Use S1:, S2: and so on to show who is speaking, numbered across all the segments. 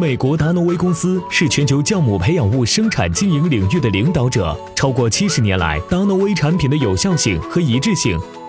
S1: 美国达诺威公司是全球酵母培养物生产经营领域的领导者。超过七十年来，达诺威产品的有效性和一致性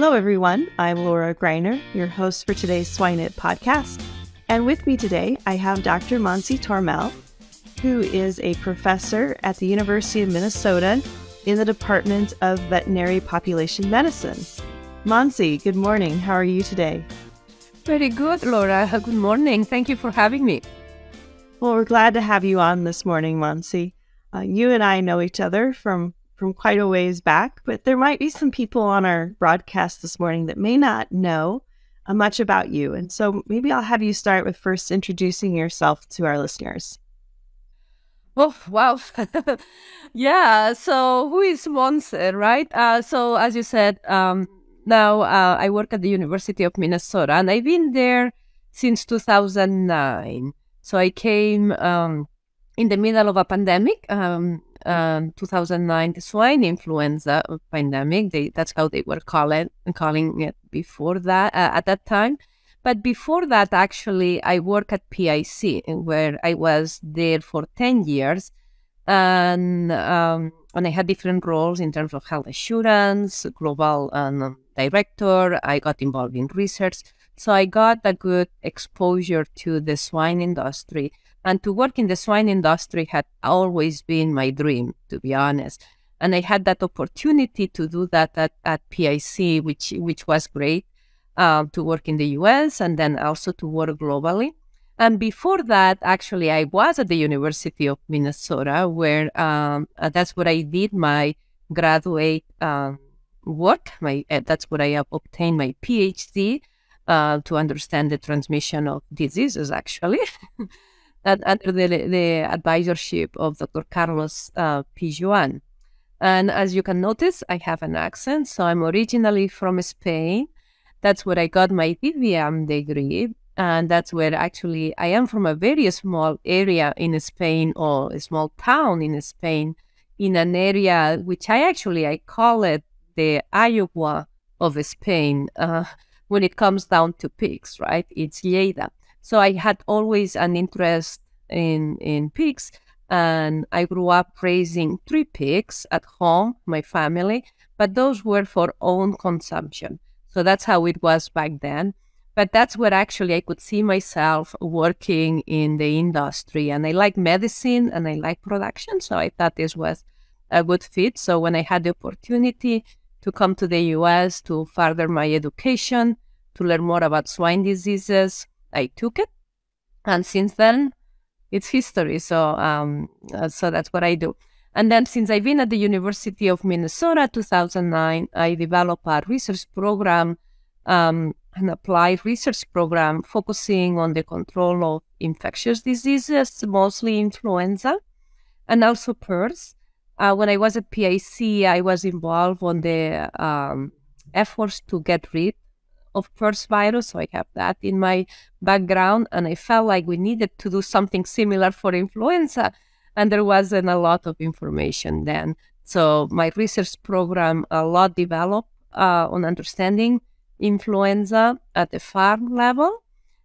S2: Hello, everyone. I'm Laura Greiner, your host for today's Swine It podcast. And with me today, I have Dr. Monsi Torremorell, who is a professor at the University of Minnesota in the Department of Veterinary Population Medicine. Monsi, good morning. How are you today?
S3: Very good, Laura. Good morning. Thank you for having me.
S2: Well, we're glad to have you on this morning, Monsi. Uh, you and I know each other from from quite a ways back, but there might be some people on our broadcast this morning that may not know uh, much about you. And so maybe I'll have you start with first introducing yourself to our listeners.
S3: Oh, wow. yeah. So, who is Monse, right? Uh, so, as you said, um, now uh, I work at the University of Minnesota and I've been there since 2009. So, I came um, in the middle of a pandemic. Um, um, 2009 the swine influenza pandemic. They, that's how they were call it, calling it before that uh, at that time. But before that, actually, I worked at PIC where I was there for 10 years. And, um, and I had different roles in terms of health assurance, global um, director. I got involved in research. So I got a good exposure to the swine industry. And to work in the swine industry had always been my dream, to be honest. And I had that opportunity to do that at, at PIC, which which was great, um, to work in the US and then also to work globally. And before that, actually, I was at the University of Minnesota, where um, uh, that's where I did my graduate um, work. My uh, that's where I have obtained my PhD uh, to understand the transmission of diseases, actually. under the, the advisorship of Dr. Carlos uh, Pijoan. And as you can notice, I have an accent. So I'm originally from Spain. That's where I got my DVM degree. And that's where actually I am from a very small area in Spain or a small town in Spain in an area which I actually, I call it the Iowa of Spain uh, when it comes down to pigs, right? It's Lleida. So I had always an interest in in pigs, and I grew up raising three pigs at home, my family, but those were for own consumption. So that's how it was back then. But that's where actually I could see myself working in the industry. And I like medicine and I like production. So I thought this was a good fit. So when I had the opportunity to come to the US to further my education, to learn more about swine diseases, I took it. And since then, it's history. So, um, uh, so that's what I do. And then since I've been at the University of Minnesota 2009, I developed a research program, um, an applied research program focusing on the control of infectious diseases, mostly influenza, and also PRRS. Uh, when I was at PIC, I was involved on the um, efforts to get rid of PRRS virus. So I have that in my background. And I felt like we needed to do something similar for influenza. And there wasn't a lot of information then. So my research program a lot developed uh, on understanding influenza at the farm level,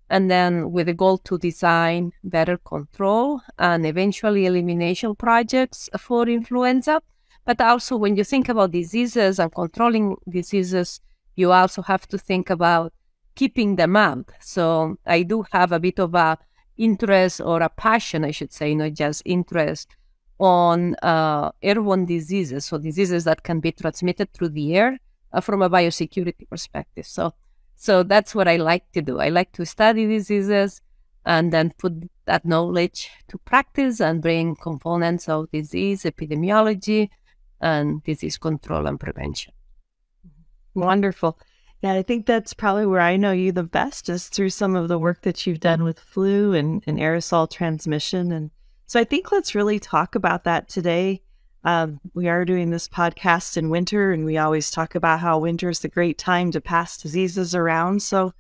S3: and then with the goal to design better control and eventually elimination projects for influenza. But also, when you think about diseases and controlling diseases, you also have to think about keeping them out. So I do have a bit of a interest or a passion, I should say, not just interest on uh, airborne diseases, so diseases that can be transmitted through the air uh, from a biosecurity perspective. So, so that's what I like to do. I like to study diseases and then put that knowledge to practice and bring components of disease epidemiology and disease control and prevention.
S2: Wonderful. Yeah, I think that's probably where I know you the best is through some of the work that you've done with flu and, and aerosol transmission. And so I think let's really talk about that today. Um, we are doing this podcast in winter, and we always talk about how winter is the great time to pass diseases around. So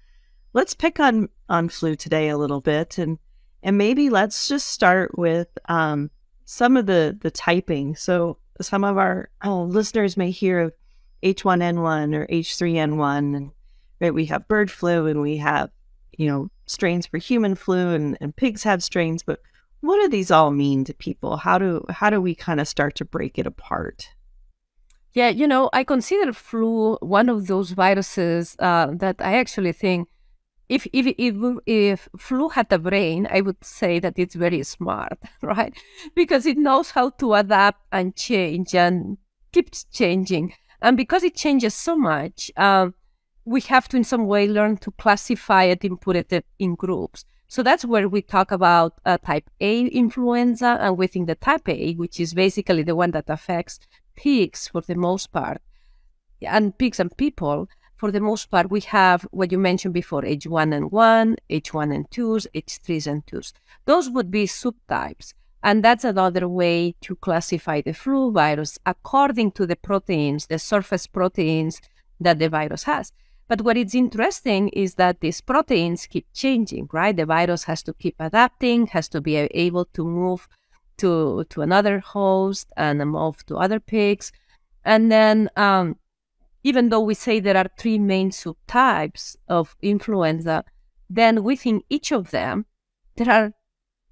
S2: let's pick on on flu today a little bit, and and maybe let's just start with um, some of the the typing. So some of our oh, listeners may hear of H1N1 or H3N1, and right, we have bird flu, and we have you know strains for human flu, and, and pigs have strains, but what do these all mean to people? How do how do we kind of start to break it apart?
S3: Yeah, you know, I consider flu one of those viruses uh, that I actually think if, if if if flu had a brain, I would say that it's very smart, right? Because it knows how to adapt and change and keeps changing. And because it changes so much, um, we have to in some way learn to classify it and put it in groups. So that's where we talk about uh, type A influenza, and within the type A, which is basically the one that affects pigs for the most part, and pigs and people, for the most part, we have what you mentioned before H1N1, H1N2s, H3s and 2s. Those would be subtypes. And that's another way to classify the flu virus according to the proteins, the surface proteins that the virus has. But what is interesting is that these proteins keep changing, right? The virus has to keep adapting, has to be able to move to to another host and move to other pigs. And then, um, even though we say there are three main subtypes of influenza, then within each of them, there are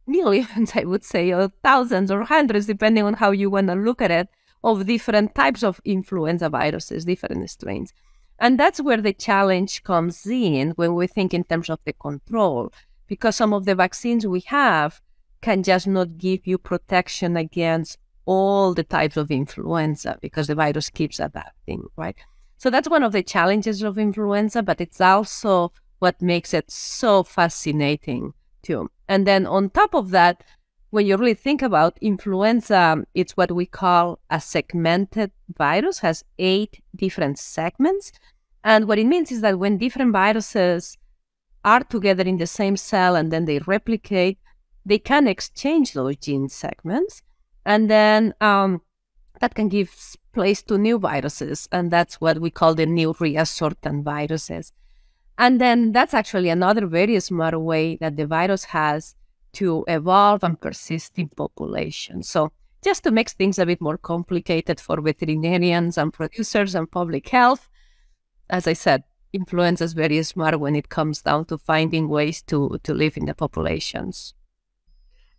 S3: millions, I would say, or thousands or hundreds, depending on how you want to look at it, of different types of influenza viruses, different strains. And that's where the challenge comes in when we think in terms of the control, because some of the vaccines we have can just not give you protection against all the types of influenza because the virus keeps adapting, right? So that's one of the challenges of influenza, but it's also what makes it so fascinating too. And then on top of that, when you really think about influenza, it's what we call a segmented virus, has eight different segments. And what it means is that when different viruses are together in the same cell and then they replicate, they can exchange those gene segments. And then um, that can give place to new viruses. And that's what we call the new reassortant viruses. And then that's actually another very smart way that the virus has to evolve and persist in populations. So just to make things a bit more complicated for veterinarians and producers and public health, as I said, influenza is very smart when it comes down to finding ways to to live in the populations.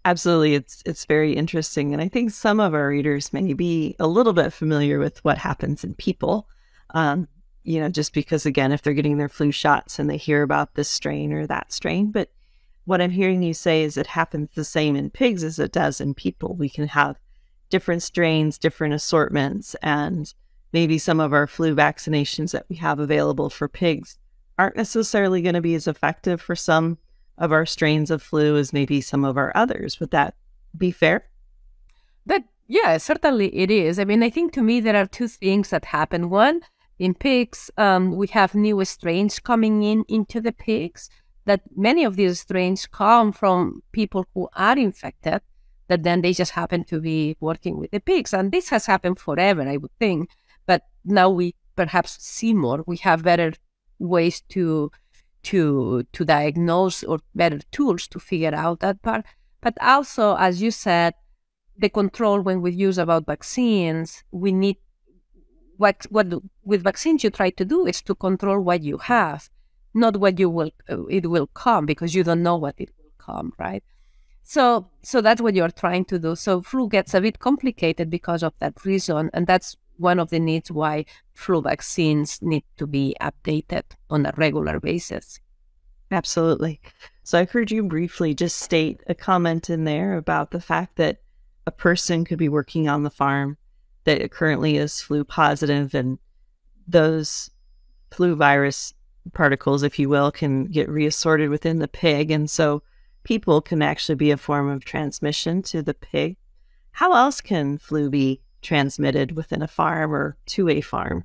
S2: Absolutely, it's it's very interesting, and I think some of our readers may be a little bit familiar with what happens in people. Um, you know, just because again, if they're getting their flu shots and they hear about this strain or that strain, but what I'm hearing you say is it happens the same in pigs as it does in people. We can have different strains, different assortments, and maybe some of our flu vaccinations that we have available for pigs aren't necessarily going to be as effective for some of our strains of flu as maybe some of our others. Would that be fair?
S3: That yeah, certainly it is. I mean, I think to me there are two things that happen. One, in pigs, um, we have new strains coming in into the pigs. That many of these strains come from people who are infected. That then they just happen to be working with the pigs, and this has happened forever, I would think but now we perhaps see more. We have better ways to to to diagnose or better tools to figure out that part. But also, as you said, the control when we use about vaccines, we need what what with vaccines you try to do is to control what you have, not what you will uh, it will come because you don't know what it will come, right? So so that's what you're trying to do. So flu gets a bit complicated because of that reason, and that's one of the needs why flu vaccines need to be updated on a regular basis.
S2: Absolutely. So I heard you briefly just state a comment in there about the fact that a person could be working on the farm that currently is flu positive and those flu virus particles, if you will, can get reassorted within the pig. And so people can actually be a form of transmission to the pig. How else can flu be transmitted within a farm or to a farm?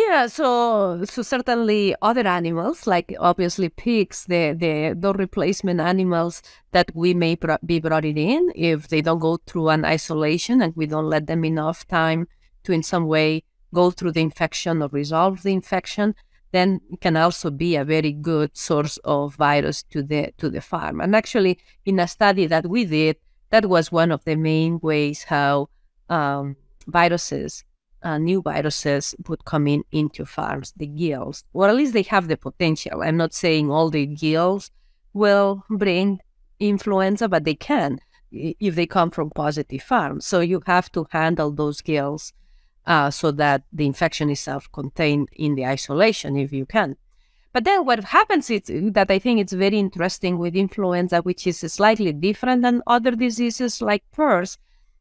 S3: Yeah, so so certainly other animals, like obviously pigs, the the the replacement animals that we may be brought in if they don't go through an isolation and we don't let them enough time to in some way go through the infection or resolve the infection, then it can also be a very good source of virus to the to the farm. And actually, in a study that we did, that was one of the main ways how um, viruses uh, new viruses would come in into farms, the gilts, or at least they have the potential. I'm not saying all the gilts will bring influenza, but they can if they come from positive farms. So you have to handle those gilts uh, so that the infection is self-contained in the isolation if you can. But then what happens is that I think it's very interesting with influenza, which is slightly different than other diseases like PRRS,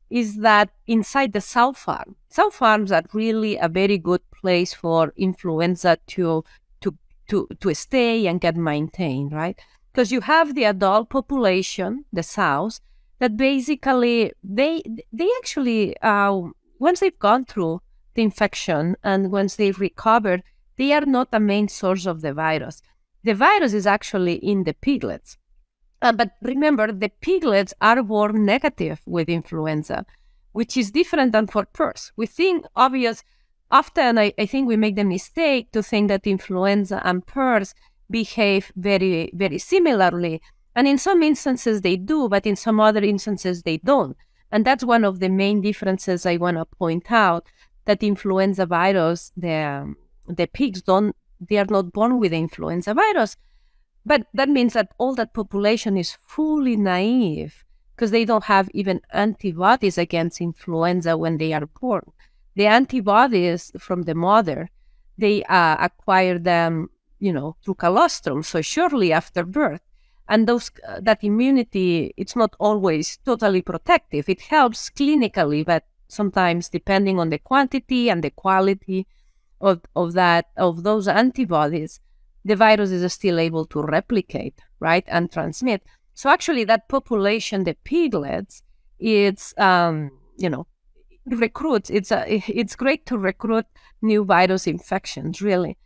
S3: is that inside the sow farm, sow farms are really a very good place for influenza to to to to stay and get maintained, right? Because you have the adult population, the sows, that basically they they actually uh, once they've gone through the infection and once they've recovered, they are not the main source of the virus. The virus is actually in the piglets. Uh, but remember, the piglets are born negative with influenza, which is different than for PRRS. We think obvious. Often, I, I think we make the mistake to think that influenza and PRRS behave very, very similarly. And in some instances they do, but in some other instances they don't. And that's one of the main differences I want to point out that influenza virus, the, the pigs don't, they are not born with influenza virus. But that means that all that population is fully naive because they don't have even antibodies against influenza when they are born. The antibodies from the mother, they uh, acquire them, you know, through colostrum, so shortly after birth. And those uh, that immunity, it's not always totally protective. It helps clinically, but sometimes depending on the quantity and the quality of, of that of those antibodies, the virus is still able to replicate, right, and transmit. So actually, that population, the piglets, it's um, you know recruits. It's a, it's great to recruit new virus infections, really,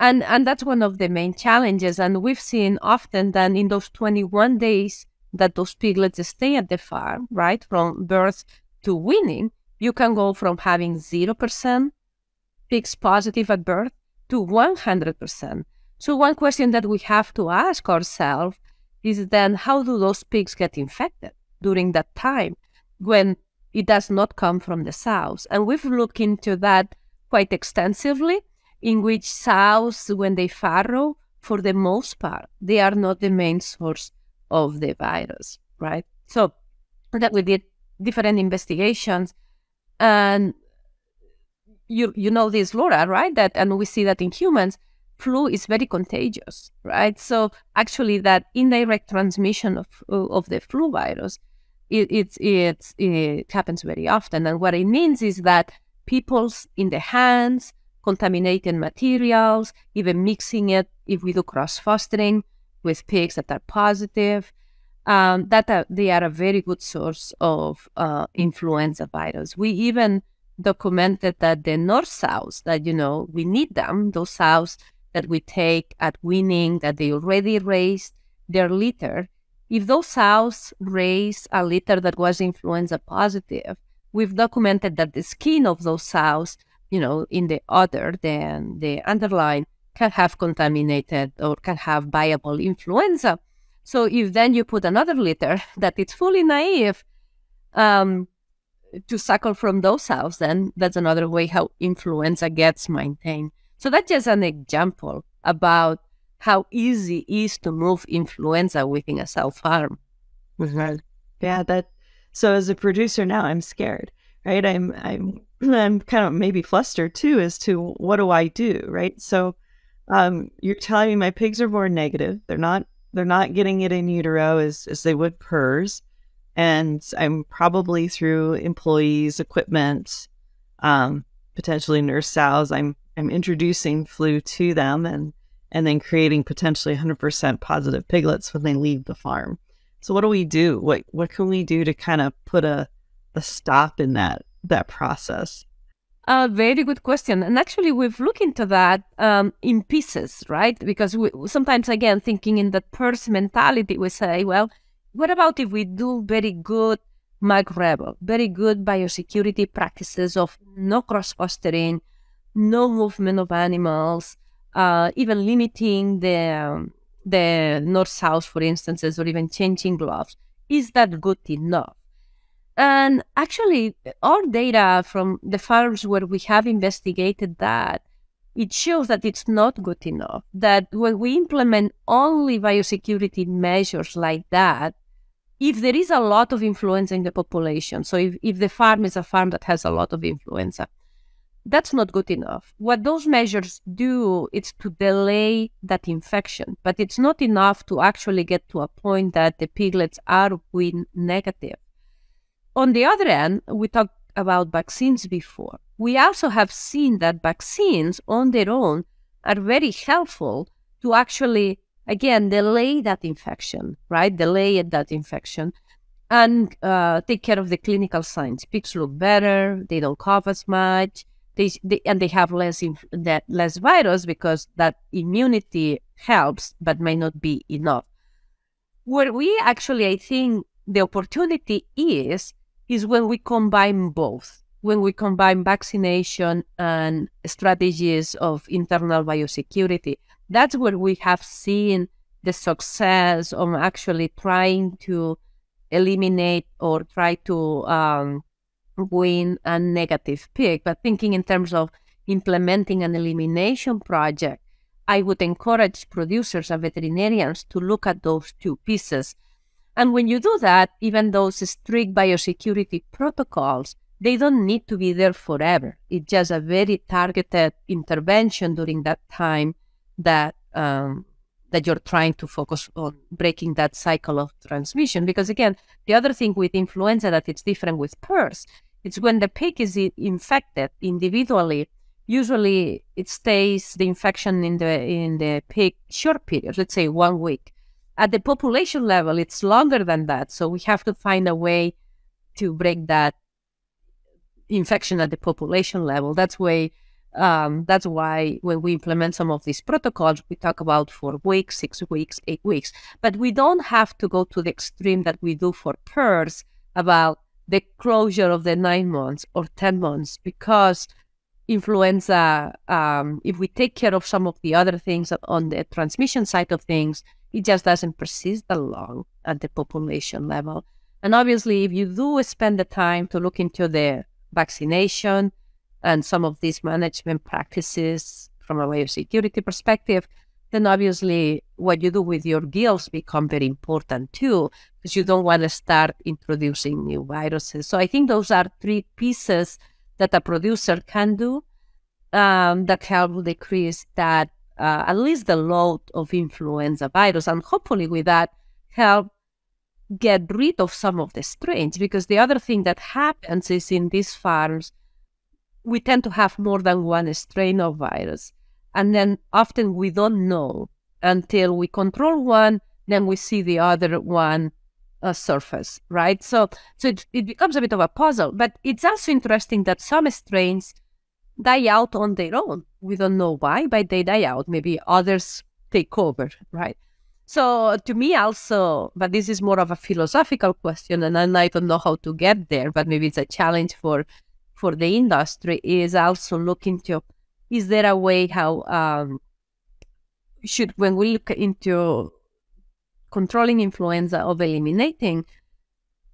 S3: and and that's one of the main challenges. And we've seen often that in those 21 days that those piglets stay at the farm, right, from birth to weaning, you can go from having zero percent pigs positive at birth to 100 percent so one question that we have to ask ourselves is then how do those pigs get infected during that time when it does not come from the sows? And we've looked into that quite extensively, in which sows, when they farrow, for the most part, they are not the main source of the virus, right? So that we did different investigations and you you know this Laura, right? That and we see that in humans flu is very contagious, right? So actually, that indirect transmission of of the flu virus, it it, it, it happens very often, and what it means is that people's in the hands, contaminated materials, even mixing it if we do cross fostering with pigs that are positive. Um, that uh, they are a very good source of uh, influenza virus. We even documented that the nurse sows that you know we need them those sows that we take at weaning that they already raised their litter, if those sows raise a litter that was influenza positive, we've documented that the skin of those sows, you know, in the udder, than the underline can have contaminated or can have viable influenza. So if then you put another litter that it's fully naive, um, to suckle from those sows, then that's another way how influenza gets maintained. So that's just an example about how easy it is to move influenza within a sow farm.
S2: Yeah, that. So as a producer now, I'm scared, right? I'm I'm I'm kind of maybe flustered too as to what do I do, right? So, um, you're telling me my pigs are born negative. They're not they're not getting it in utero as as they would PRRS, and I'm probably through employees, equipment, um, potentially nurse sows. I'm I'm introducing flu to them and and then creating potentially 100% positive piglets when they leave the farm. So what do we do? What what can we do to kind of put a a stop in that that process?
S3: A very good question. And actually, we've looked into that um, in pieces, right? Because we, sometimes, again, thinking in that PRRS mentality, we say, well, what about if we do very good McREBEL, very good biosecurity practices of no cross fostering, no movement of animals, uh, even limiting the um, the nurse sow, for instances, or even changing gloves. Is that good enough? And actually, our data from the farms where we have investigated that, it shows that it's not good enough. That when we implement only biosecurity measures like that, if there is a lot of influenza in the population, so if, if the farm is a farm that has a lot of influenza, that's not good enough. What those measures do is to delay that infection, but it's not enough to actually get to a point that the piglets are wean negative. On the other end, we talked about vaccines before. We also have seen that vaccines on their own are very helpful to actually, again, delay that infection, right? Delay that infection and uh, take care of the clinical signs. Pigs look better, they don't cough as much, they, they and they have less inf- that less virus because that immunity helps, but may not be enough. Where we actually, I think, the opportunity is is when we combine both, when we combine vaccination and strategies of internal biosecurity. That's where we have seen the success of actually trying to eliminate or try to um, wean a negative pick. But thinking in terms of implementing an elimination project, I would encourage producers and veterinarians to look at those two pieces and when you do that, even those strict biosecurity protocols, they don't need to be there forever. It's just a very targeted intervention during that time that um, that you're trying to focus on breaking that cycle of transmission. Because again, the other thing with influenza that it's different with PRRS, it's when the pig is infected individually. Usually, it stays the infection in the in the pig short period, let's say one week at the population level, it's longer than that. So we have to find a way to break that infection at the population level. That's why um, that's why when we implement some of these protocols, we talk about four weeks, six weeks, eight weeks. But we don't have to go to the extreme that we do for PRRS about the closure of the nine months or 10 months because influenza, um, if we take care of some of the other things on the transmission side of things, it just doesn't persist that long at the population level. And obviously, if you do spend the time to look into the vaccination and some of these management practices from a biosecurity perspective, then obviously what you do with your gilts become very important too, because you don't want to start introducing new viruses. So I think those are three pieces that a producer can do um, that help decrease that uh, at least the load of influenza virus, and hopefully with that help get rid of some of the strains. Because the other thing that happens is in these farms, we tend to have more than one strain of virus, and then often we don't know until we control one, then we see the other one uh, surface, right? So, so it, it becomes a bit of a puzzle. But it's also interesting that some strains die out on their own. We don't know why, but they die out. Maybe others take over, right? So to me also, but this is more of a philosophical question, and I don't know how to get there, but maybe it's a challenge for for the industry is also looking to is there a way how um, should when we look into controlling influenza of eliminating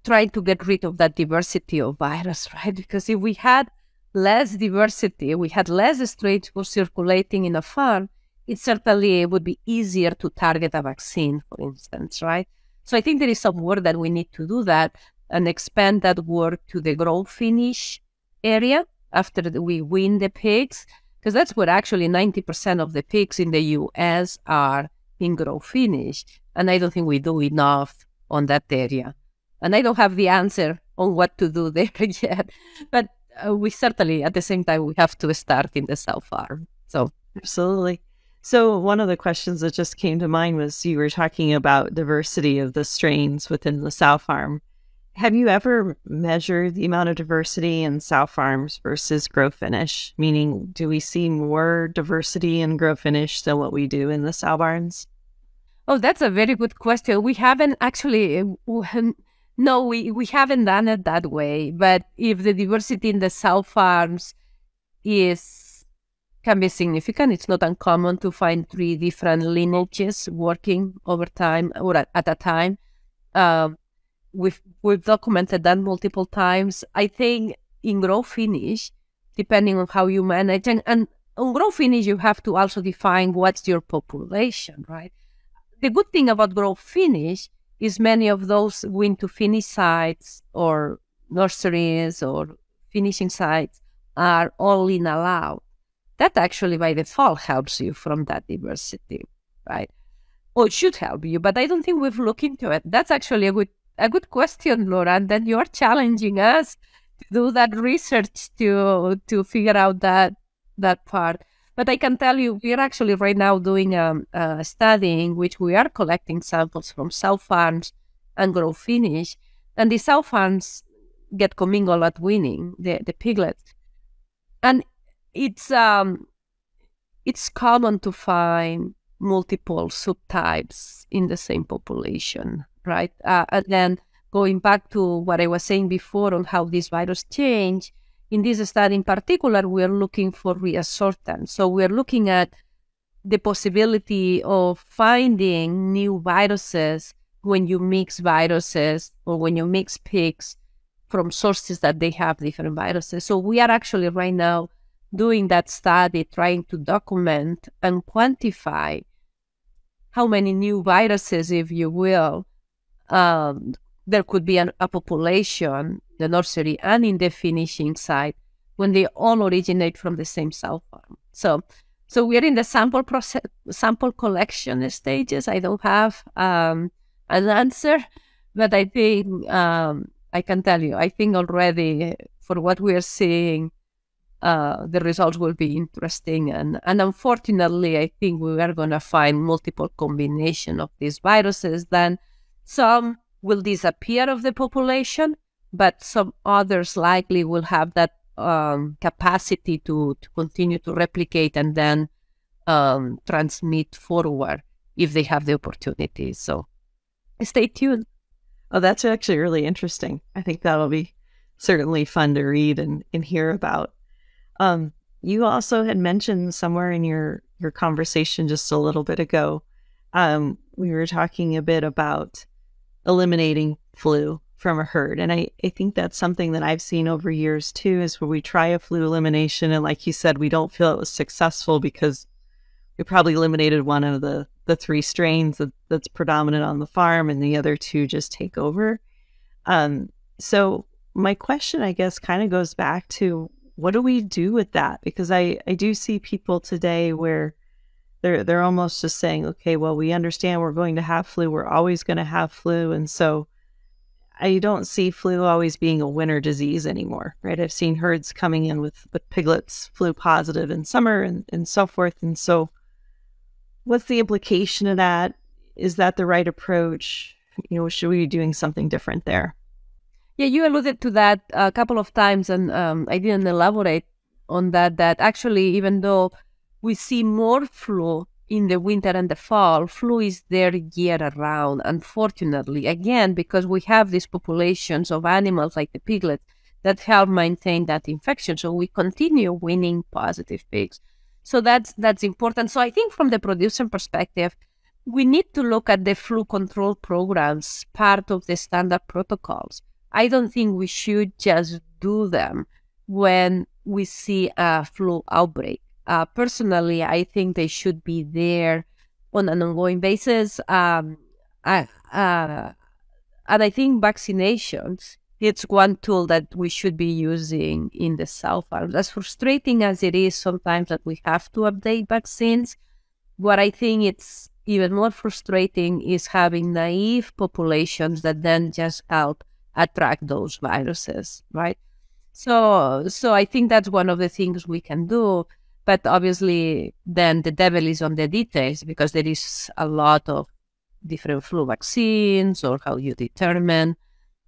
S3: try to get rid of that diversity of virus, right? Because if we had less diversity, we had less strains circulating in a farm, it certainly would be easier to target a vaccine, for instance, right? So I think there is some work that we need to do that and expand that work to the grow finish area after we wean the pigs, because that's where actually 90% of the pigs in the US are in grow finish. And I don't think we do enough on that area. And I don't have the answer on what to do there yet. But uh, we certainly, at the same time, we have to start in the sow farm. So,
S2: absolutely. So, one of the questions that just came to mind was you were talking about diversity of the strains within the sow farm. Have you ever measured the amount of diversity in sow farms versus grow finish? Meaning, do we see more diversity in grow finish than what we do in the sow barns?
S3: Oh, that's a very good question. We haven't actually, uh, no, we, we haven't done it that way. But if the diversity in the sow farms is can be significant, it's not uncommon to find three different lineages working over time or at, at a time. Um, we've we've documented that multiple times. I think in grow finish, depending on how you manage, and, and on grow finish, you have to also define what's your population, right? The good thing about grow finish is many of those wean to finish sites or nurseries or finishing sites are all in all out. That actually by default helps you from that diversity, right? Or it should help you, but I don't think we've looked into it. That's actually a good a good question, Laura. And then you're challenging us to do that research to to figure out that that part. But I can tell you, we're actually right now doing um, a study in which we are collecting samples from sow farms and grow finish. And the sow farms get commingled at weaning, the, the piglets. And it's um, it's common to find multiple subtypes in the same population, right? Uh, and then going back to what I was saying before on how this virus change, in this study in particular, we are looking for reassortants. So we are looking at the possibility of finding new viruses when you mix viruses or when you mix pigs from sources that they have different viruses. So we are actually right now doing that study, trying to document and quantify how many new viruses, if you will, um, there could be an, a population, the nursery and in the finishing site, when they all originate from the same sow farm. So, so we're in the sample process, sample collection stages. I don't have um, an answer, but I think um, I can tell you. I think already for what we are seeing, uh, the results will be interesting. And, and unfortunately, I think we are going to find multiple combination of these viruses. Then some will disappear of the population, but some others likely will have that um, capacity to, to continue to replicate and then um, transmit forward if they have the opportunity. So stay tuned.
S2: Oh, that's actually really interesting. I think that'll be certainly fun to read and, and hear about. Um, you also had mentioned somewhere in your, your conversation just a little bit ago, um, we were talking a bit about eliminating flu from a herd. And I, I think that's something that I've seen over years too, is where we try a flu elimination. And like you said, we don't feel it was successful because we probably eliminated one of the, the three strains that, that's predominant on the farm and the other two just take over. Um, so my question, I guess, kind of goes back to what do we do with that? Because I, I do see people today where they're they're almost just saying, okay, well, we understand we're going to have flu. We're always going to have flu, and so I don't see flu always being a winter disease anymore, right? I've seen herds coming in with, with piglets flu positive in summer and, and so forth. And so, what's the implication of that? Is that the right approach? You know, should we be doing something different there?
S3: Yeah, you alluded to that a couple of times, and um, I didn't elaborate on that. That actually, even though we see more flu in the winter and the fall. Flu is there year around, unfortunately, again, because we have these populations of animals like the piglets that help maintain that infection. So we continue weaning positive pigs. So that's that's important. So I think from the producer perspective, we need to look at the flu control programs, part of the standard protocols, I don't think we should just do them when we see a flu outbreak. Uh, personally, I think they should be there on an ongoing basis. Um, I, uh, and I think vaccinations it's one tool that we should be using in the sow farms. As frustrating as it is sometimes that we have to update vaccines, what I think it's even more frustrating is having naive populations that then just help attract those viruses, right? So, so I think that's one of the things we can do. But obviously, then the devil is on the details because there is a lot of different flu vaccines or how you determine.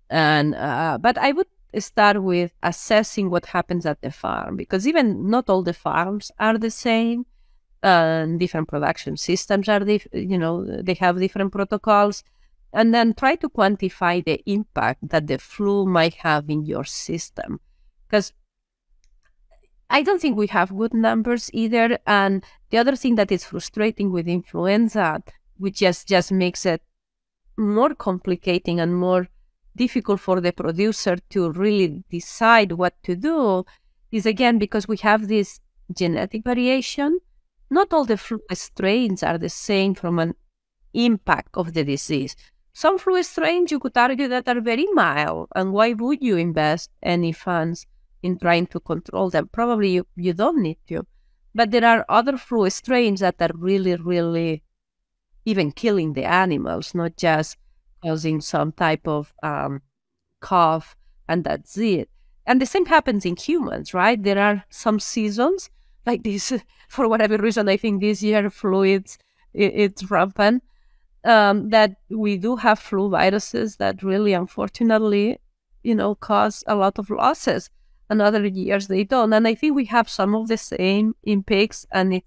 S3: And uh, but I would start with assessing what happens at the farm because even not all the farms are the same. Uh, different production systems are, dif- you know, they have different protocols and then try to quantify the impact that the flu might have in your system. Because I don't think we have good numbers either. And the other thing that is frustrating with influenza, which just, just makes it more complicating and more difficult for the producer to really decide what to do, is again because we have this genetic variation. Not all the flu strains are the same from an impact of the disease. Some flu strains you could argue that are very mild, and why would you invest any funds in trying to control them? Probably you, you don't need to. But there are other flu strains that are really, really even killing the animals, not just causing some type of um, cough, and that's it. And the same happens in humans, right? There are some seasons like this. For whatever reason, I think this year fluids it, it's rampant um, that we do have flu viruses that really, unfortunately, you know, cause a lot of losses. And other years they don't. And I think we have some of the same pigs. And it,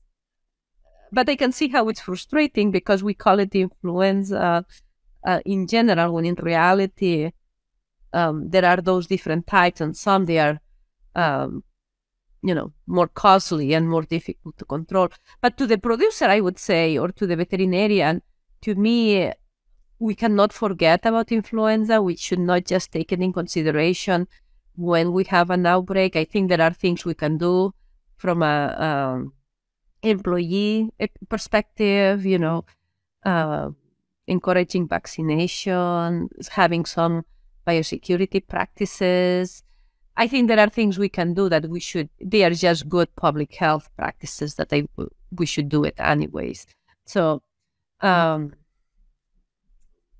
S3: but I can see how it's frustrating because we call it influenza uh, in general, when in reality, um, there are those different types, and some they are, um, you know, more costly and more difficult to control. But to the producer, I would say, or to the veterinarian, to me, we cannot forget about influenza. We should not just take it in consideration when we have an outbreak. I think there are things we can do from a um, employee eh, perspective. You know, uh, encouraging vaccination, having some biosecurity practices. I think there are things we can do that we should. They are just good public health practices that we should do it anyways. So um,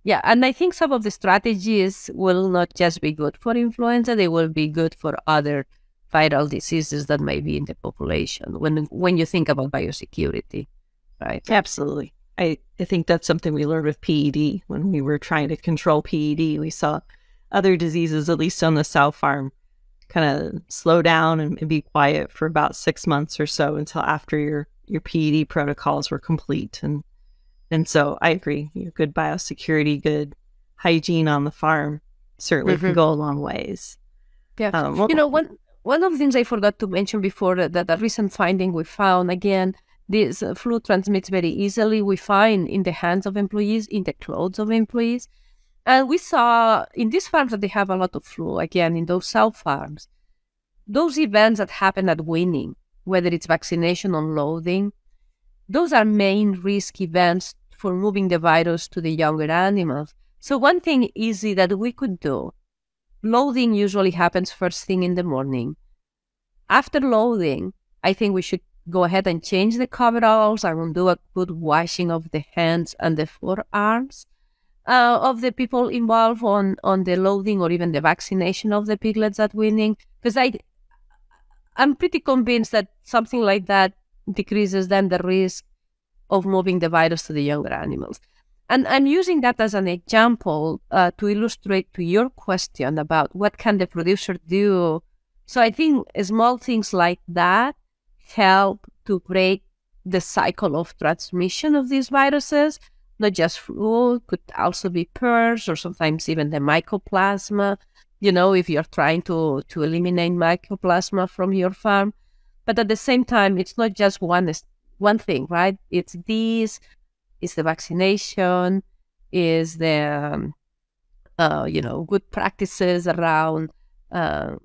S3: yeah, and I think some of the strategies will not just be good for influenza; they will be good for other viral diseases that may be in the population. When when you think about biosecurity, right?
S2: Absolutely. I, I think that's something we learned with PED when we were trying to control PED. We saw other diseases, at least on the sow farm, kind of slow down and, and be quiet for about six months or so until after your your PED protocols were complete. And and so I agree. You know, good biosecurity, good hygiene on the farm certainly mm-hmm. can go a long ways.
S3: Yeah. Um, well, you know, one one of the things I forgot to mention before that, that a recent finding we found again, this uh, flu transmits very easily. We find in the hands of employees, in the clothes of employees. And we saw in these farms that they have a lot of flu, again, in those sow farms. Those events that happen at weaning, whether it's vaccination or loading, those are main risk events for moving the virus to the younger animals. So one thing easy that we could do, loading usually happens first thing in the morning. After loading, I think we should go ahead and change the coveralls and do a good washing of the hands and the forearms uh, of the people involved on, on the loading or even the vaccination of the piglets at weaning. Because I, I'm pretty convinced that something like that decreases then the risk of moving the virus to the younger animals. And I'm using that as an example uh, to illustrate to your question about what can the producer do. So I think small things like that help to break the cycle of transmission of these viruses. Not just flu, could also be PRRS or sometimes even the mycoplasma. You know, if you're trying to to eliminate mycoplasma from your farm, but at the same time, it's not just one one thing, right? It's these, it's the vaccination, is the um, uh, you know, good practices around uh,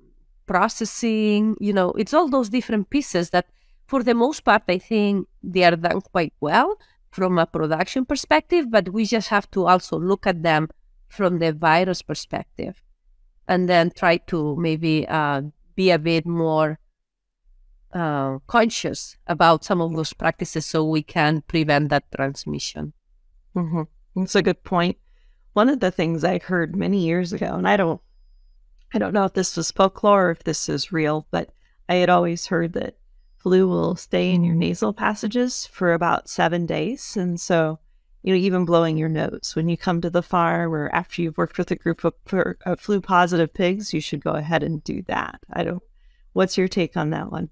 S3: processing. You know, it's all those different pieces that, for the most part, I think they are done quite well from a production perspective, but we just have to also look at them from the virus perspective and then try to maybe uh, be a bit more uh, conscious about some of those practices so we can prevent that transmission.
S2: Mm-hmm. That's a good point. One of the things I heard many years ago, and I don't, I don't know if this was folklore or if this is real, but I had always heard that flu will stay in your nasal passages for about seven days, and so you know, even blowing your nose when you come to the farm or after you've worked with a group of, of flu positive pigs, you should go ahead and do that. I don't. What's your take on that one?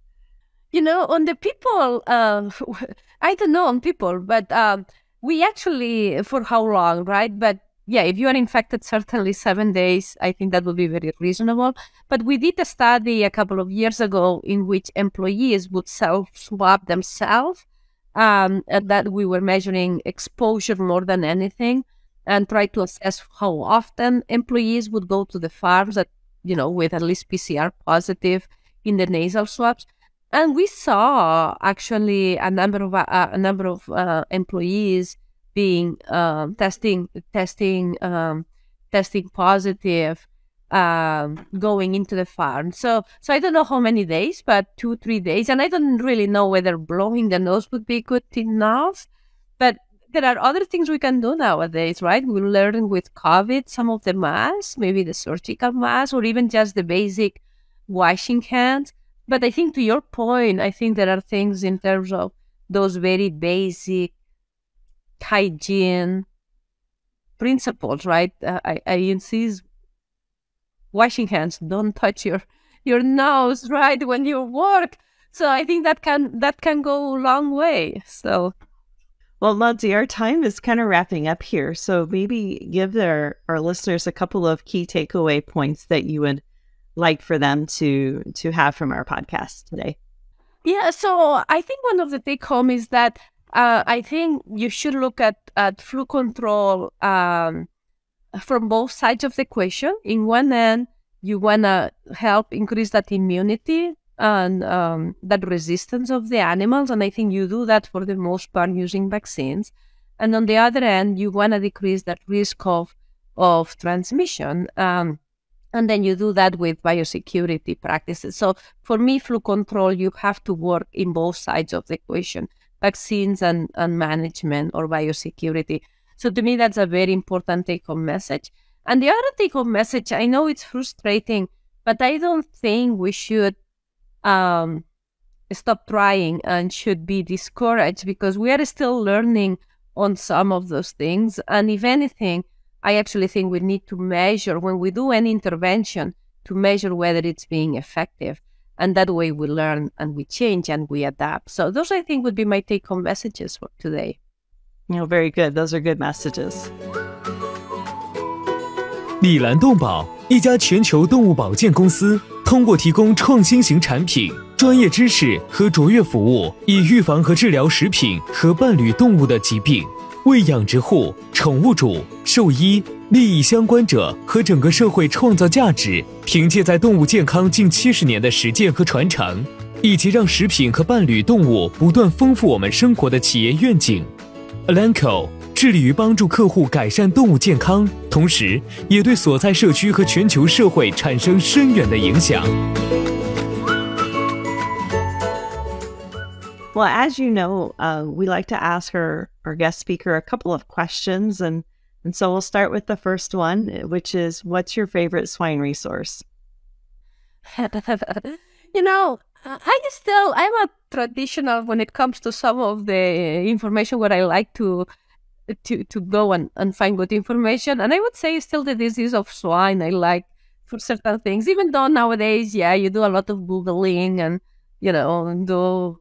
S3: You know, on the people, uh, I don't know on people, but um, we actually, for how long, right? But yeah, if you are infected, certainly seven days, I think that would be very reasonable. But we did a study a couple of years ago in which employees would self swab themselves um, that we were measuring exposure more than anything and try to assess how often employees would go to the farms that, you know, with at least PCR positive in the nasal swabs. And we saw actually a number of uh, a number of uh, employees being uh, testing testing um, testing positive um, going into the farm. So, so I don't know how many days, but two, three days. And I don't really know whether blowing the nose would be good enough. But there are other things we can do nowadays, right? We learn with COVID some of the masks, maybe the surgical mask, or even just the basic washing hands. But I think to your point, I think there are things in terms of those very basic hygiene principles, right? Uh, I, I insist washing hands don't touch your your nose right when you work. So i think that can that can go a long way. So
S2: well Monse, our time is kind of wrapping up here. So maybe give our, our listeners a couple of key takeaway points that you would like for them to to have from our podcast today
S3: yeah so i think one of the take home is that uh, i think you should look at at flu control um, from both sides of the equation. In one end, you want to help increase that immunity and um, that resistance of the animals. And I think you do that for the most part using vaccines. And on the other end, you want to decrease that risk of, of transmission. Um, and then you do that with biosecurity practices. So for me, flu control, you have to work in both sides of the equation, vaccines and, and management or biosecurity. So to me, that's a very important take home message. And the other take home message, I know it's frustrating, but I don't think we should um, stop trying and should be discouraged because we are still learning on some of those things. And if anything, I actually think we need to measure when we do an intervention to measure whether it's being effective. And that way we learn and we change and we adapt. So those I think would be my take home messages for today.
S2: You know, very good. Those are good messages.
S1: 礼蓝动保，一家全球动物保健公司，通过提供创新型产品、专业知识和卓越服务，以预防和治疗食品和伴侣动物的疾病，为养殖户、宠物主。兽医、利益相关者和整个社会创造价值。凭借在动物健康近七十年的实践和传承，以及让食品和伴侣动物不断丰富我们生活的企业愿景。Alanco 致力于帮助客户改善动物健康，同时也对所在社区和全球社会产生深远的影响。
S2: Well, as you know, uh, we like to ask our, our guest speaker a couple of questions, and and so we'll start with the first one, eh, which is, "What's your favorite swine resource?"
S3: you know, I still I'm a traditional when it comes to some of the information where I like to to to go and, and find good information. And I would say still the disease of swine I like for certain things. Even though nowadays, yeah, you do a lot of googling and you know do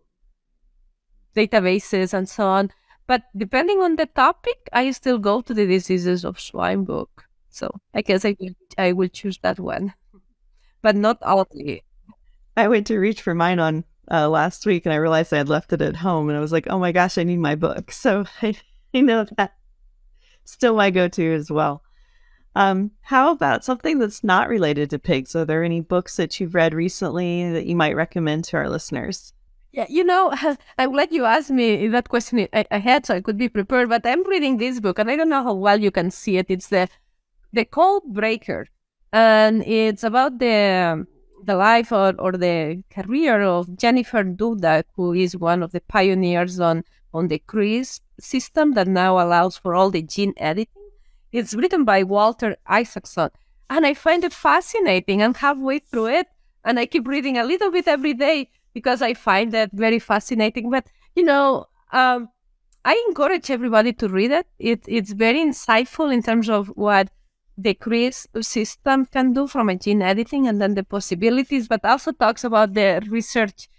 S3: databases and so on. But depending on the topic, I still go to the diseases of swine book. So I guess I will I will choose that one, but not the
S2: I went to reach for mine on uh, last week and I realized I had left it at home and I was like, oh my gosh, I need my book. So I, I know that still my go to as well. Um, how about something that's not related to pigs? Are there any books that you've read recently that you might recommend to our listeners?
S3: Yeah, you know, I'm glad you asked me that question ahead so I could be prepared. But I'm reading this book, and I don't know how well you can see it. It's the the Code Breaker, and it's about the the life or, or the career of Jennifer Doudna, who is one of the pioneers on on the CRISPR system that now allows for all the gene editing. It's written by Walter Isaacson, and I find it fascinating. I'm halfway through it, and I keep reading a little bit every day because I find that very fascinating. But you know, um, I encourage everybody to read it. it. It's very insightful in terms of what the CRISPR system can do from a gene editing and then the possibilities, but also talks about the research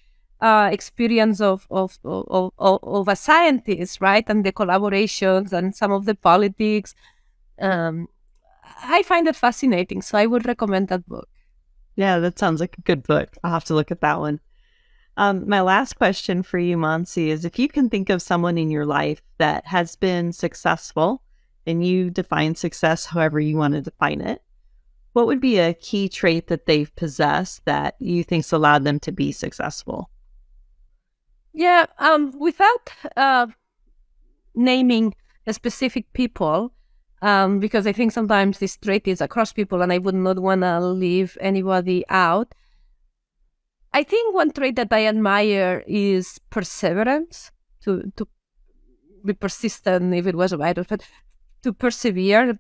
S3: uh, experience of, of, of, of, of a scientist, right? And the collaborations and some of the politics. Um, I find it fascinating, so I would recommend that book.
S2: Yeah, that sounds like a good book. I'll have to look at that one. Um, my last question for you, Monse, is if you can think of someone in your life that has been successful, and you define success however you want to define it, what would be a key trait that they've possessed that you think's allowed them to be successful?
S3: Yeah, um, without uh, naming a specific people, um, because I think sometimes this trait is across people, and I would not want to leave anybody out. I think one trait that I admire is perseverance, to to be persistent if it was a virus, but to persevere.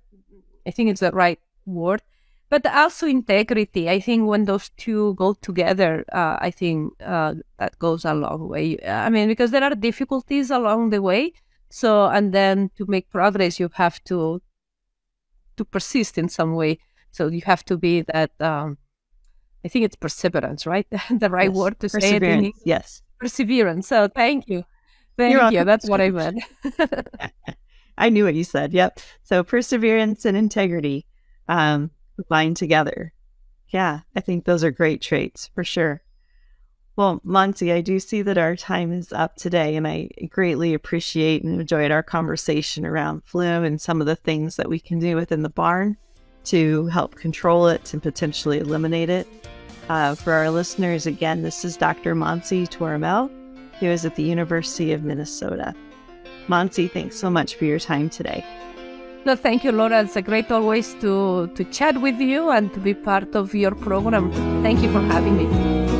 S3: I think it's the right word, but also integrity. I think when those two go together, uh, I think uh, that goes a long way. I mean, because there are difficulties along the way. So, and then to make progress, you have to to persist in some way. So you have to be that. Um, I think it's perseverance, right? the right
S2: yes.
S3: word to
S2: say
S3: it.
S2: yes,
S3: perseverance. So thank you, thank You're you. That's what I meant.
S2: I knew what you said. Yep. So perseverance and integrity um, together. Yeah, I think those are great traits for sure. Well, Monse, I do see that our time is up today, and I greatly appreciate and enjoyed our conversation around flu and some of the things that we can do within the barn to help control it and potentially eliminate it. Uh, for our listeners, again, this is Dr. Monse Torremorell, who is at the University of Minnesota. Monse, thanks so much for your time today.
S3: No, thank you, Laura. It's a great always to, to chat with you and to be part of your program. Thank you for having me.